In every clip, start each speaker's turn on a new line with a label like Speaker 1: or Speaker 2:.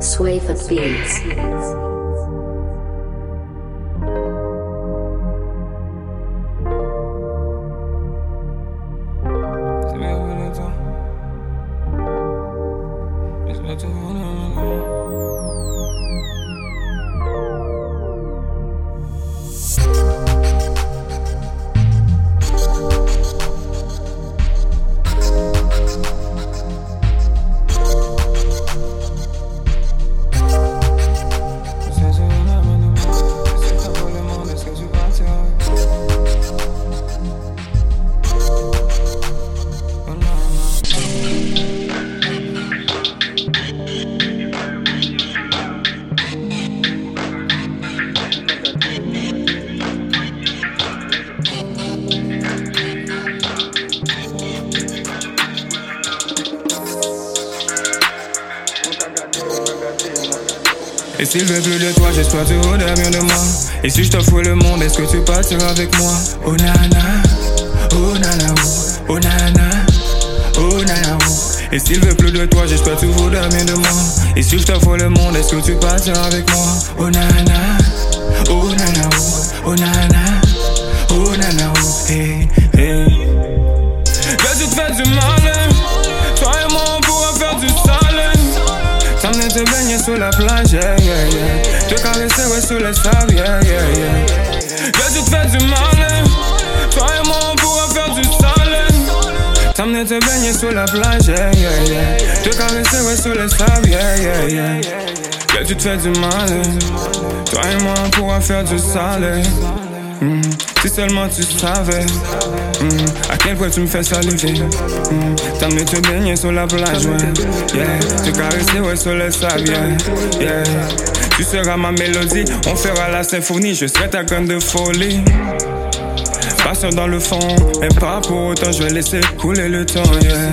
Speaker 1: Sway for Beats. Et s'il veut plus de toi, j'espère tu voudrais bien de moi. Et si je t'offre le monde, est-ce que tu partiras avec moi? Oh nana, oh nana, oh, nana, oh nana. Et s'il veut plus de toi, j'espère tu voudrais bien de moi. Et si je t'offre le monde, est-ce que tu partiras avec moi? Oh nana, oh nana, oh, nana, oh nana, oh, hey, hey. Te fais du mal, toi et moi on pourra faire du sale. T'amener te baigner sous la plage, yeah, yeah, yeah. Te caresser, sous le sable, yeah, yeah, yeah. Que tu te fais du mal, toi et moi on pourra faire du sale. T'amener te baigner sous la plage, yeah, yeah, yeah. Te caresser, ouais, sous le sable, yeah, yeah, yeah. Que tu te fais du mal, toi et moi on pourra faire du sale. Hmm, Si seulement tu savais hmm, à quel point tu me fais saliver. Hmm, T'amener te baigner sur la plage, ouais. Yeah. Te caresser, ouais, sur le sable, yeah. yeah. Tu seras ma mélodie, on fera la symphonie, je serai ta graine de folie. Passant dans le fond, mais pas pour autant, je vais laisser couler le temps, yeah.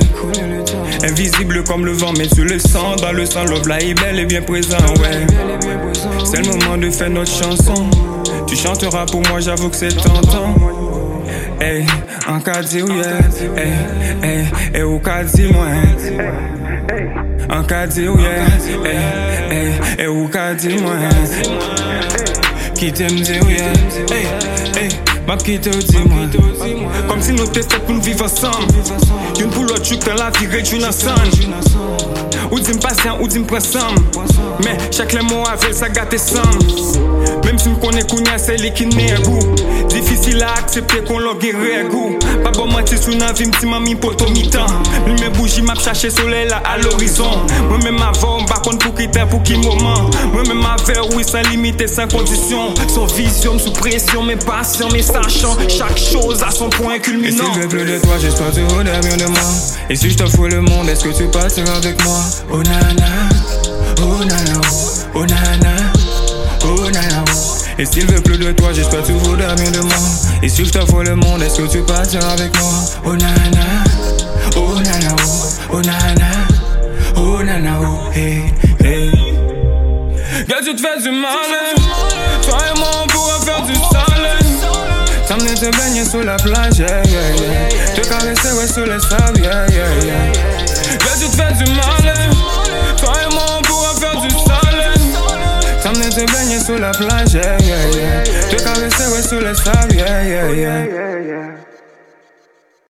Speaker 1: Invisible comme le vent, mais tu le sens dans le sang, love est bel et bien présent, ouais. C'est le moment de faire notre chanson. Tu chanteras pour moi, j'avoue que c'est tentant. Hey, en cas de yeah. Hey, hey, hey, au cas de moi. En cas de yeah. Hey, hey, hey, au cas de moi. Qui t'aime dire yeah. Hey, hey, ma qui te dit moi. Comme si nous t'étions pour nous vivre ensemble. Une pour l'autre, tu dans la vie réduite ensemble. Ou dis patient, ou dis pressant. Mais chaque mots avec ça gâte. Même si me connais kounya, c'est lui qui n'est goût. Difficile à accepter qu'on l'a guéri goût. Pas bon mentir sous la vie, m'ti mami poto mi-temps. Lui mes bougies m'a cherché soleil là à l'horizon. Moi-même avant, par contre pour quitter pour qui moment. Moi-même avec, oui, sans limite et sans condition. Sans vision, sous pression, mais patient, mais sachant. Chaque chose a son point culminant. Et s'il veut plus de toi, j'espère voudrais bien de moi. Et si je t'offre le monde, est-ce que tu partiras avec moi? Oh nana, oh nana, oh, nana. Et s'il veut plus de toi, j'espère voudrais bien de moi. Et si je t'offre le monde, est-ce que tu partiras avec moi? Oh nana, oh nana, oh, oh nana, oh nana, oh, hey, hey. Que tu te fais du mal, toi et moi on pourra faire du sale. T'amener te baigner sous la plage, yeah, yeah, yeah. Te caresser, ouais, sous le sable, yeah, yeah, yeah. Que tu te fais du mal, toi et moi on pourra faire. Te baigner sous la plage, yeah, yeah, yeah. Te caresser, ouais, sous le sable, yeah, yeah, yeah.